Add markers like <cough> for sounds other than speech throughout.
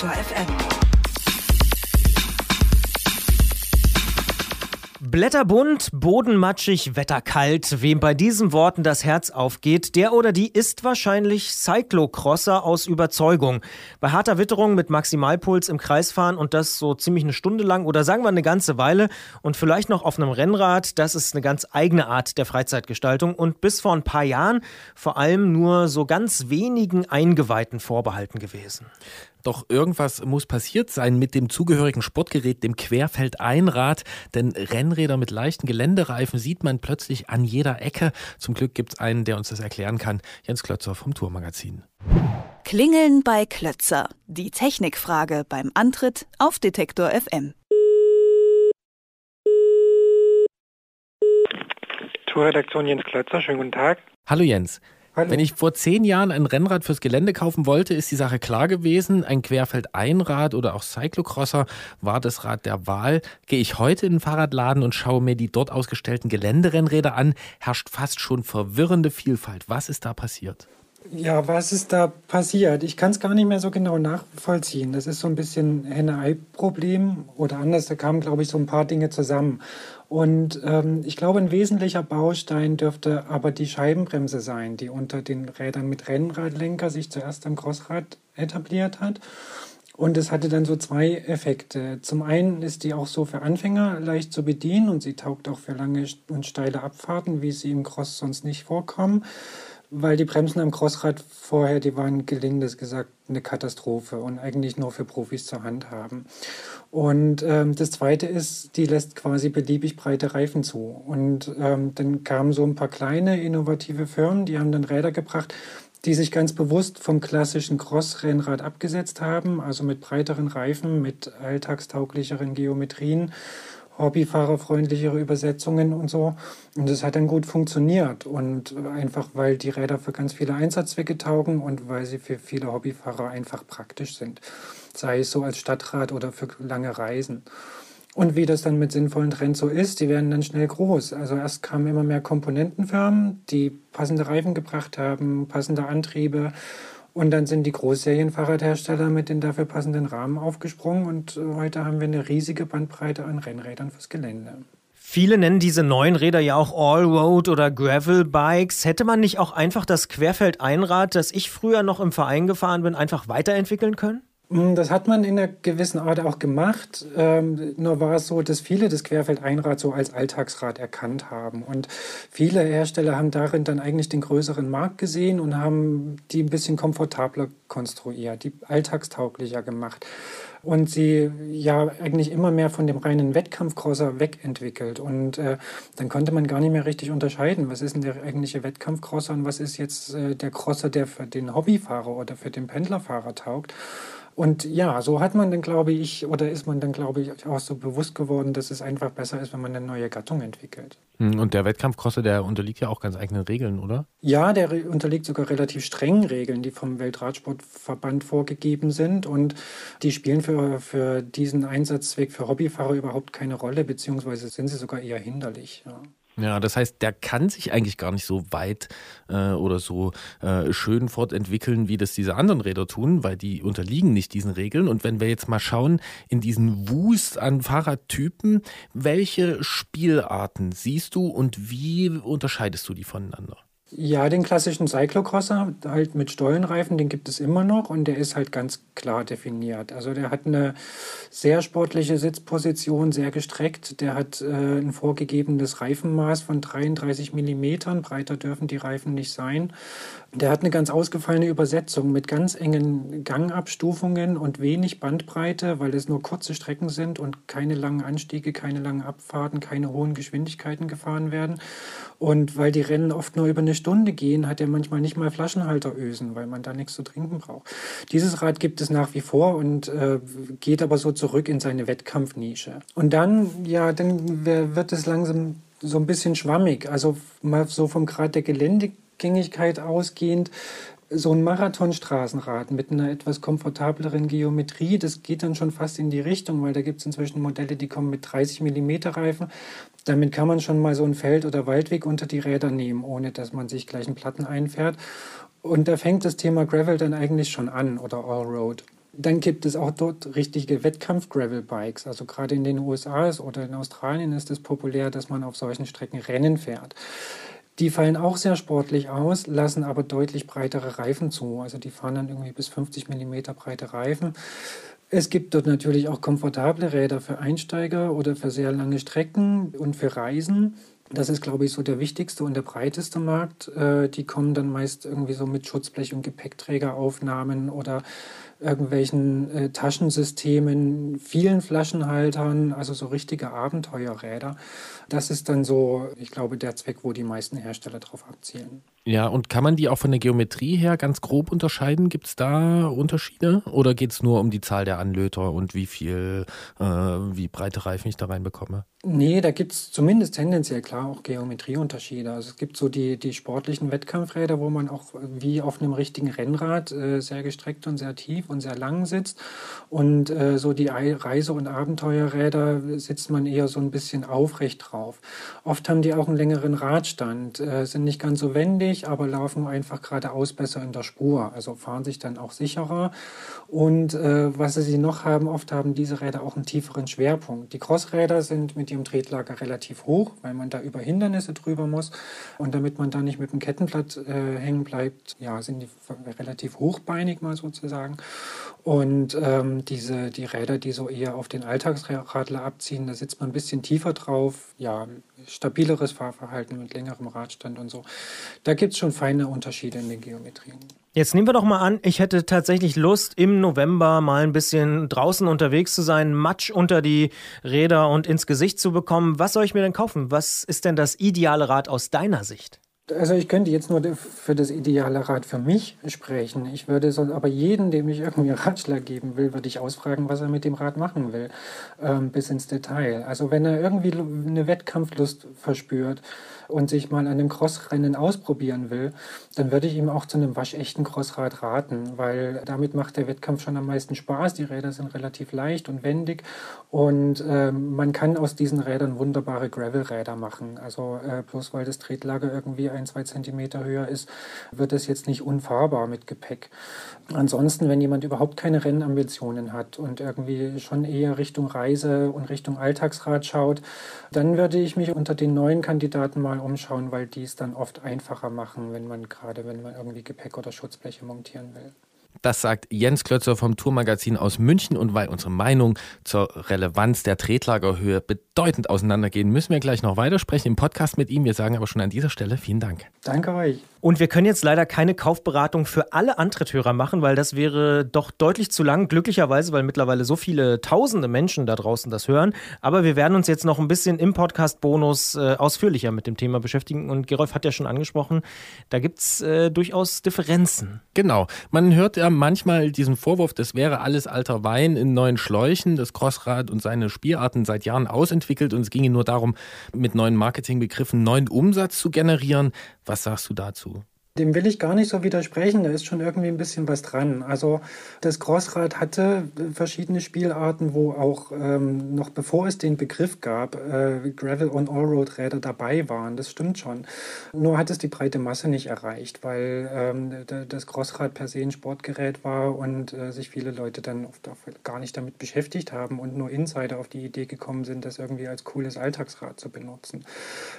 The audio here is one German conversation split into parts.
Detektor FM. Blätterbunt, bodenmatschig, wetterkalt. Wem bei diesen Worten das Herz aufgeht, der oder die ist wahrscheinlich Cyclocrosser aus Überzeugung. Bei harter Witterung mit Maximalpuls im Kreis fahren und das so ziemlich eine Stunde lang oder sagen wir eine ganze Weile und vielleicht noch auf einem Rennrad, das ist eine ganz eigene Art der Freizeitgestaltung und bis vor ein paar Jahren vor allem nur so ganz wenigen Eingeweihten vorbehalten gewesen. Doch irgendwas muss passiert sein mit dem zugehörigen Sportgerät, dem Querfeldeinrad, denn Rennräder mit leichten Geländereifen sieht man plötzlich an jeder Ecke. Zum Glück gibt es einen, der uns das erklären kann, Jens Klötzer vom Tourmagazin. Klingeln bei Klötzer. Die Technikfrage beim Antritt auf Detektor FM. Tourredaktion Jens Klötzer, schönen guten Tag. Hallo Jens. Hallo. Wenn ich vor zehn Jahren ein Rennrad fürs Gelände kaufen wollte, ist die Sache klar gewesen. Ein Querfeldeinrad oder auch Cyclocrosser war das Rad der Wahl. Gehe ich heute in den Fahrradladen und schaue mir die dort ausgestellten Geländerennräder an, herrscht fast schon verwirrende Vielfalt. Was ist da passiert? Ja, was ist da passiert? Ich kann es gar nicht mehr so genau nachvollziehen. Das ist so ein bisschen Henne-Ei-Problem oder anders, da kamen, glaube ich, so ein paar Dinge zusammen. Und ähm, ich glaube, ein wesentlicher Baustein dürfte aber die Scheibenbremse sein, die unter den Rädern mit Rennradlenker sich zuerst am Crossrad etabliert hat. Und es hatte dann so zwei Effekte. Zum einen ist die auch so für Anfänger leicht zu bedienen und sie taugt auch für lange und steile Abfahrten, wie sie im Cross sonst nicht vorkommen weil die Bremsen am Crossrad vorher, die waren gelindes gesagt eine Katastrophe und eigentlich nur für Profis zur Hand haben. Und ähm, das Zweite ist, die lässt quasi beliebig breite Reifen zu. Und ähm, dann kamen so ein paar kleine innovative Firmen, die haben dann Räder gebracht, die sich ganz bewusst vom klassischen Cross-Rennrad abgesetzt haben, also mit breiteren Reifen, mit alltagstauglicheren Geometrien hobbyfahrerfreundlichere Übersetzungen und so. Und das hat dann gut funktioniert. Und einfach, weil die Räder für ganz viele Einsatzzwecke taugen und weil sie für viele Hobbyfahrer einfach praktisch sind. Sei es so als Stadtrad oder für lange Reisen. Und wie das dann mit sinnvollen Trends so ist, die werden dann schnell groß. Also erst kamen immer mehr Komponentenfirmen, die passende Reifen gebracht haben, passende Antriebe und dann sind die Großserienfahrradhersteller mit den dafür passenden Rahmen aufgesprungen und äh, heute haben wir eine riesige Bandbreite an Rennrädern fürs Gelände. Viele nennen diese neuen Räder ja auch Allroad oder Gravel Bikes. Hätte man nicht auch einfach das Querfeldeinrad, das ich früher noch im Verein gefahren bin, einfach weiterentwickeln können? Mm, das hat man in einer gewissen Art auch gemacht. Ähm, nur war es so, dass viele das Querfeldeinrad so als Alltagsrad erkannt haben. Und viele Hersteller haben darin dann eigentlich den größeren Markt gesehen und haben die ein bisschen komfortabler konstruiert, die alltagstauglicher gemacht. Und sie ja eigentlich immer mehr von dem reinen Wettkampfcrosser wegentwickelt. Und äh, dann konnte man gar nicht mehr richtig unterscheiden, was ist denn der eigentliche Wettkampfcrosser und was ist jetzt äh, der Crosser, der für den Hobbyfahrer oder für den Pendlerfahrer taugt. Und ja, so hat man dann, glaube ich, oder ist man dann, glaube ich, auch so bewusst geworden, dass es einfach besser ist, wenn man eine neue Gattung entwickelt. Hm, und der Wettkampfcrosser, der unterliegt ja auch ganz eigenen Regeln, oder? Ja, der unterliegt sogar relativ strengen Regeln, die vom Weltradsportverband vorgegeben sind. Und die spielen für, für diesen Einsatzzweck für Hobbyfahrer überhaupt keine Rolle, beziehungsweise sind sie sogar eher hinderlich. Ja. Ja, das heißt, der kann sich eigentlich gar nicht so weit äh, oder so äh, schön fortentwickeln, wie das diese anderen Räder tun, weil die unterliegen nicht diesen Regeln. Und wenn wir jetzt mal schauen, in diesen Wust an Fahrradtypen, welche Spielarten siehst du und wie unterscheidest du die voneinander? Ja, den klassischen Cyclocrosser, halt mit Stollenreifen, den gibt es immer noch und der ist halt ganz klar definiert. Also der hat eine sehr sportliche Sitzposition, sehr gestreckt. Der hat äh, ein vorgegebenes Reifenmaß von 33 Millimetern. Breiter dürfen die Reifen nicht sein. Der hat eine ganz ausgefallene Übersetzung mit ganz engen Gangabstufungen und wenig Bandbreite, weil es nur kurze Strecken sind und keine langen Anstiege, keine langen Abfahrten, keine hohen Geschwindigkeiten gefahren werden. Und weil die Rennen oft nur über eine Stunde gehen, hat er manchmal nicht mal Flaschenhalterösen, weil man da nichts zu trinken braucht. Dieses Rad gibt es nach wie vor und äh, geht aber so zurück in seine Wettkampfnische. Und dann, ja, dann wird es langsam so ein bisschen schwammig. Also mal so vom Grad der Gelände Gängigkeit ausgehend so ein Marathonstraßenrad mit einer etwas komfortableren Geometrie, das geht dann schon fast in die Richtung, weil da gibt es inzwischen Modelle, die kommen mit 30 mm Reifen. Damit kann man schon mal so ein Feld- oder Waldweg unter die Räder nehmen, ohne dass man sich gleich einen Platten einfährt. Und da fängt das Thema Gravel dann eigentlich schon an oder Allroad. Dann gibt es auch dort richtige Wettkampf-Gravel-Bikes. Also gerade in den USA oder in Australien ist es populär, dass man auf solchen Strecken Rennen fährt. Die fallen auch sehr sportlich aus, lassen aber deutlich breitere Reifen zu. Also die fahren dann irgendwie bis 50 mm breite Reifen. Es gibt dort natürlich auch komfortable Räder für Einsteiger oder für sehr lange Strecken und für Reisen. Das ist, glaube ich, so der wichtigste und der breiteste Markt. Äh, die kommen dann meist irgendwie so mit Schutzblech- und Gepäckträgeraufnahmen oder irgendwelchen äh, Taschensystemen, vielen Flaschenhaltern, also so richtige Abenteuerräder. Das ist dann so, ich glaube, der Zweck, wo die meisten Hersteller drauf abzielen. Ja, und kann man die auch von der Geometrie her ganz grob unterscheiden? Gibt es da Unterschiede? Oder geht es nur um die Zahl der Anlöter und wie viel, äh, wie breite Reifen ich da reinbekomme? Nee, da gibt es zumindest tendenziell klar auch Geometrieunterschiede. Also es gibt so die, die sportlichen Wettkampfräder, wo man auch wie auf einem richtigen Rennrad äh, sehr gestreckt und sehr tief und sehr lang sitzt. Und äh, so die Reise- und Abenteuerräder sitzt man eher so ein bisschen aufrecht drauf. Oft haben die auch einen längeren Radstand, äh, sind nicht ganz so wendig, aber laufen einfach geradeaus besser in der Spur. Also fahren sich dann auch sicherer. Und äh, was sie noch haben, oft haben diese Räder auch einen tieferen Schwerpunkt. Die Crossräder sind mit ihrem Tretlager relativ hoch, weil man da über Hindernisse drüber muss. Und damit man da nicht mit dem Kettenblatt äh, hängen bleibt, ja, sind die relativ hochbeinig mal sozusagen. Und ähm, diese, die Räder, die so eher auf den Alltagsradler abziehen, da sitzt man ein bisschen tiefer drauf. Ja, stabileres Fahrverhalten mit längerem Radstand und so. Da gibt es schon feine Unterschiede in den Geometrien. Jetzt nehmen wir doch mal an, ich hätte tatsächlich Lust, im November mal ein bisschen draußen unterwegs zu sein, Matsch unter die Räder und ins Gesicht zu bekommen. Was soll ich mir denn kaufen? Was ist denn das ideale Rad aus deiner Sicht? Also ich könnte jetzt nur für das ideale Rad für mich sprechen. Ich würde so, aber jeden, dem ich irgendwie Ratschlag geben will, würde ich ausfragen, was er mit dem Rad machen will, ähm, bis ins Detail. Also wenn er irgendwie eine Wettkampflust verspürt, und sich mal an einem Crossrennen ausprobieren will, dann würde ich ihm auch zu einem waschechten Crossrad raten, weil damit macht der Wettkampf schon am meisten Spaß. Die Räder sind relativ leicht und wendig und äh, man kann aus diesen Rädern wunderbare Gravel-Räder machen. Also äh, bloß weil das Tretlager irgendwie ein, zwei Zentimeter höher ist, wird es jetzt nicht unfahrbar mit Gepäck. Ansonsten, wenn jemand überhaupt keine Rennambitionen hat und irgendwie schon eher Richtung Reise und Richtung Alltagsrad schaut, dann würde ich mich unter den neuen Kandidaten mal umschauen, weil die es dann oft einfacher machen, wenn man gerade, wenn man irgendwie Gepäck oder Schutzbleche montieren will. Das sagt Jens Klötzer vom Tourmagazin aus München. Und weil unsere Meinung zur Relevanz der Tretlagerhöhe bedeutend auseinandergehen, müssen wir gleich noch weitersprechen im Podcast mit ihm. Wir sagen aber schon an dieser Stelle vielen Dank. Danke euch. Und wir können jetzt leider keine Kaufberatung für alle Antritthörer machen, weil das wäre doch deutlich zu lang. Glücklicherweise, weil mittlerweile so viele tausende Menschen da draußen das hören. Aber wir werden uns jetzt noch ein bisschen im Podcast-Bonus äh, ausführlicher mit dem Thema beschäftigen. Und Gerolf hat ja schon angesprochen, da gibt es äh, durchaus Differenzen. Genau. Man hört ja manchmal diesen Vorwurf, das wäre alles alter Wein in neuen Schläuchen, das Crossrad und seine Spielarten seit Jahren ausentwickelt und es ginge nur darum, mit neuen Marketingbegriffen neuen Umsatz zu generieren. Was sagst du dazu? Dem will ich gar nicht so widersprechen, da ist schon irgendwie ein bisschen was dran. Also das Crossrad hatte verschiedene Spielarten, wo auch ähm, noch bevor es den Begriff gab, äh, Gravel- und Allroad-Räder dabei waren. Das stimmt schon. Nur hat es die breite Masse nicht erreicht, weil ähm, das Crossrad per se ein Sportgerät war und äh, sich viele Leute dann oft gar nicht damit beschäftigt haben und nur Insider auf die Idee gekommen sind, das irgendwie als cooles Alltagsrad zu benutzen.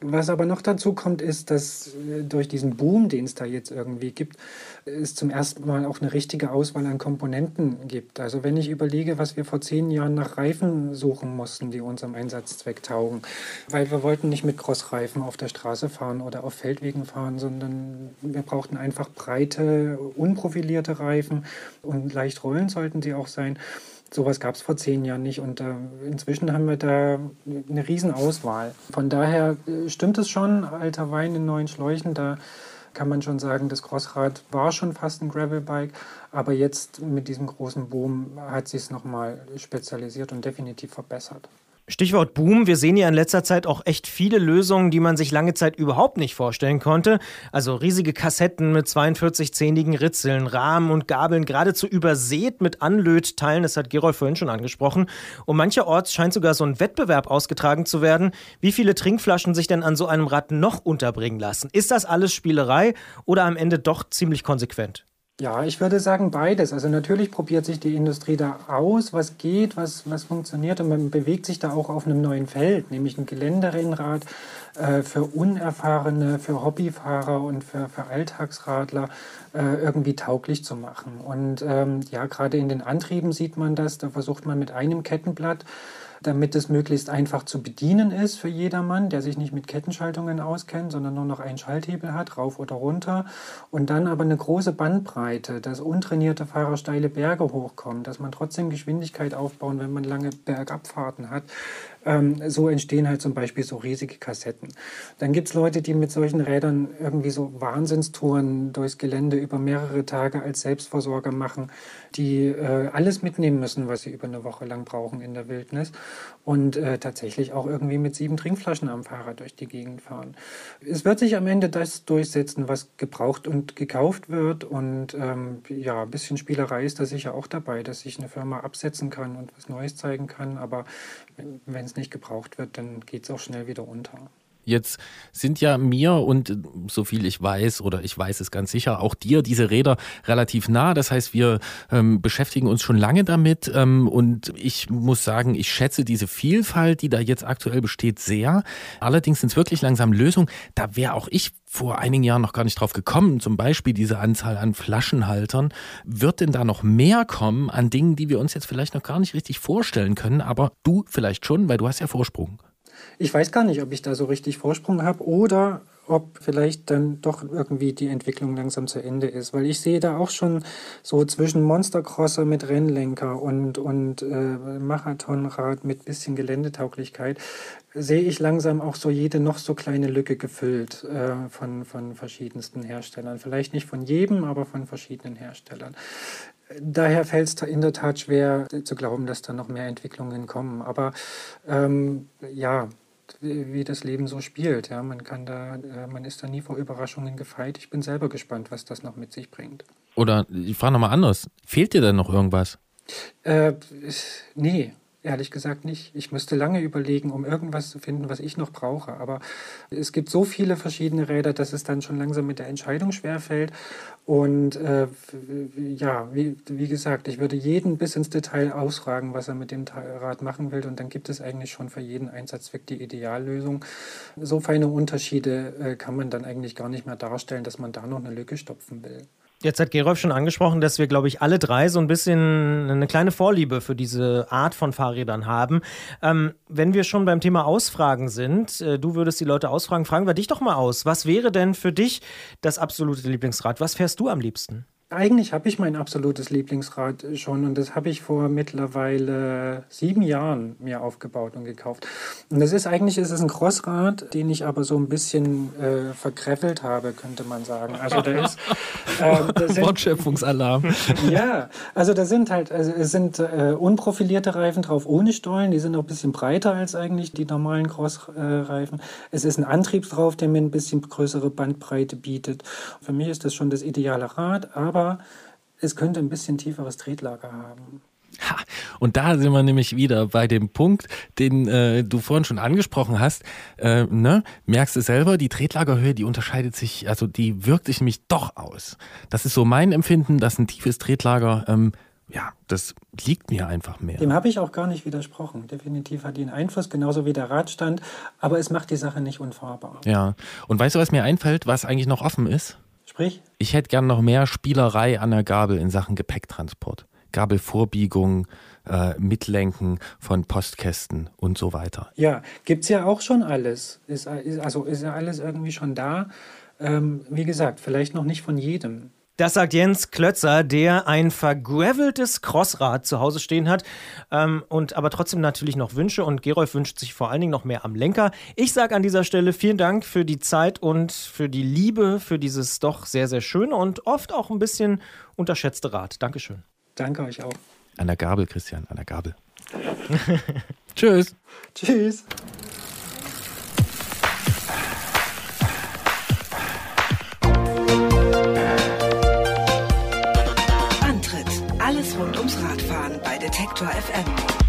Was aber noch dazu kommt, ist, dass äh, durch diesen Boom, den es da jetzt irgendwie gibt, es zum ersten Mal auch eine richtige Auswahl an Komponenten gibt. Also wenn ich überlege, was wir vor zehn Jahren nach Reifen suchen mussten, die unserem Einsatzzweck taugen, weil wir wollten nicht mit Crossreifen auf der Straße fahren oder auf Feldwegen fahren, sondern wir brauchten einfach breite, unprofilierte Reifen und leicht rollen sollten sie auch sein. Sowas gab es vor zehn Jahren nicht und äh, inzwischen haben wir da eine Riesenauswahl. Von daher äh, stimmt es schon, alter Wein in neuen Schläuchen, da kann man schon sagen, das Crossrad war schon fast ein Gravelbike, aber jetzt mit diesem großen Boom hat sich es nochmal spezialisiert und definitiv verbessert. Stichwort Boom. Wir sehen ja in letzter Zeit auch echt viele Lösungen, die man sich lange Zeit überhaupt nicht vorstellen konnte. Also riesige Kassetten mit 42-zähnigen Ritzeln, Rahmen und Gabeln, geradezu übersät mit Anlötteilen. Das hat Gerold vorhin schon angesprochen. Und mancherorts scheint sogar so ein Wettbewerb ausgetragen zu werden, wie viele Trinkflaschen sich denn an so einem Rad noch unterbringen lassen. Ist das alles Spielerei oder am Ende doch ziemlich konsequent? Ja, ich würde sagen beides. Also natürlich probiert sich die Industrie da aus, was geht, was, was funktioniert und man bewegt sich da auch auf einem neuen Feld, nämlich ein Geländerennrad äh, für Unerfahrene, für Hobbyfahrer und für, für Alltagsradler äh, irgendwie tauglich zu machen. Und ähm, ja, gerade in den Antrieben sieht man das, da versucht man mit einem Kettenblatt damit es möglichst einfach zu bedienen ist für jedermann, der sich nicht mit Kettenschaltungen auskennt, sondern nur noch einen Schalthebel hat, rauf oder runter. Und dann aber eine große Bandbreite, dass untrainierte Fahrer steile Berge hochkommen, dass man trotzdem Geschwindigkeit aufbauen, wenn man lange Bergabfahrten hat. Ähm, so entstehen halt zum Beispiel so riesige Kassetten. Dann gibt es Leute, die mit solchen Rädern irgendwie so Wahnsinnstouren durchs Gelände über mehrere Tage als Selbstversorger machen, die äh, alles mitnehmen müssen, was sie über eine Woche lang brauchen in der Wildnis und äh, tatsächlich auch irgendwie mit sieben Trinkflaschen am Fahrrad durch die Gegend fahren. Es wird sich am Ende das durchsetzen, was gebraucht und gekauft wird und ähm, ja, ein bisschen Spielerei ist da sicher auch dabei, dass sich eine Firma absetzen kann und was Neues zeigen kann, aber wenn es nicht gebraucht wird, dann geht es auch schnell wieder unter. Jetzt sind ja mir und so viel ich weiß, oder ich weiß es ganz sicher, auch dir diese Räder relativ nah. Das heißt, wir ähm, beschäftigen uns schon lange damit. Ähm, und ich muss sagen, ich schätze diese Vielfalt, die da jetzt aktuell besteht, sehr. Allerdings sind es wirklich langsam Lösungen. Da wäre auch ich vor einigen Jahren noch gar nicht drauf gekommen. Zum Beispiel diese Anzahl an Flaschenhaltern. Wird denn da noch mehr kommen an Dingen, die wir uns jetzt vielleicht noch gar nicht richtig vorstellen können? Aber du vielleicht schon, weil du hast ja Vorsprung. Ich weiß gar nicht, ob ich da so richtig Vorsprung habe oder ob vielleicht dann doch irgendwie die Entwicklung langsam zu Ende ist. Weil ich sehe da auch schon so zwischen Monstercrosser mit Rennlenker und, und äh, Marathonrad mit bisschen Geländetauglichkeit, sehe ich langsam auch so jede noch so kleine Lücke gefüllt äh, von, von verschiedensten Herstellern. Vielleicht nicht von jedem, aber von verschiedenen Herstellern. Daher fällt es in der Tat schwer zu glauben, dass da noch mehr Entwicklungen kommen. Aber ähm, ja, wie das Leben so spielt. Ja, man kann da, äh, man ist da nie vor Überraschungen gefeit. Ich bin selber gespannt, was das noch mit sich bringt. Oder ich frage nochmal anders. Fehlt dir denn noch irgendwas? Äh, nee, Ehrlich gesagt nicht. Ich müsste lange überlegen, um irgendwas zu finden, was ich noch brauche. Aber es gibt so viele verschiedene Räder, dass es dann schon langsam mit der Entscheidung schwerfällt. Und äh, ja, wie, wie gesagt, ich würde jeden bis ins Detail ausfragen, was er mit dem Rad machen will. Und dann gibt es eigentlich schon für jeden Einsatzzweck die Ideallösung. So feine Unterschiede äh, kann man dann eigentlich gar nicht mehr darstellen, dass man da noch eine Lücke stopfen will. Jetzt hat Gerolf schon angesprochen, dass wir, glaube ich, alle drei so ein bisschen eine kleine Vorliebe für diese Art von Fahrrädern haben. Ähm, wenn wir schon beim Thema Ausfragen sind, äh, du würdest die Leute ausfragen, fragen wir dich doch mal aus. Was wäre denn für dich das absolute Lieblingsrad? Was fährst du am liebsten? Eigentlich habe ich mein absolutes Lieblingsrad schon und das habe ich vor mittlerweile sieben Jahren mir aufgebaut und gekauft. Und das ist eigentlich ist es ein Crossrad, den ich aber so ein bisschen äh, verkreffelt habe, könnte man sagen. Also da ist äh, <laughs> Wortschöpfungsalarm. <laughs> ja, also da sind halt also es sind äh, unprofilierte Reifen drauf ohne Stollen, die sind auch ein bisschen breiter als eigentlich die normalen Crossreifen. es ist ein Antrieb drauf, der mir ein bisschen größere Bandbreite bietet. Für mich ist das schon das ideale Rad, aber aber es könnte ein bisschen tieferes Tretlager haben. Ha, und da sind wir nämlich wieder bei dem Punkt, den äh, du vorhin schon angesprochen hast. Äh, ne? Merkst du selber, die Tretlagerhöhe, die unterscheidet sich, also die wirkt sich nämlich doch aus. Das ist so mein Empfinden, dass ein tiefes Tretlager, ähm, ja, das liegt mir einfach mehr. Dem habe ich auch gar nicht widersprochen. Definitiv hat die einen Einfluss, genauso wie der Radstand, aber es macht die Sache nicht unfahrbar. Ja, und weißt du, was mir einfällt, was eigentlich noch offen ist? Sprich? Ich hätte gern noch mehr Spielerei an der Gabel in Sachen Gepäcktransport. Gabelvorbiegung, äh, Mitlenken von Postkästen und so weiter. Ja, gibt es ja auch schon alles. Ist, ist, also ist ja alles irgendwie schon da. Ähm, wie gesagt, vielleicht noch nicht von jedem. Das sagt Jens Klötzer, der ein vergraveltes Crossrad zu Hause stehen hat ähm, und aber trotzdem natürlich noch Wünsche und Gerolf wünscht sich vor allen Dingen noch mehr am Lenker. Ich sage an dieser Stelle vielen Dank für die Zeit und für die Liebe für dieses doch sehr, sehr schöne und oft auch ein bisschen unterschätzte Rad. Dankeschön. Danke euch auch. An der Gabel, Christian, an der Gabel. <laughs> Tschüss. Tschüss. Detektor FM.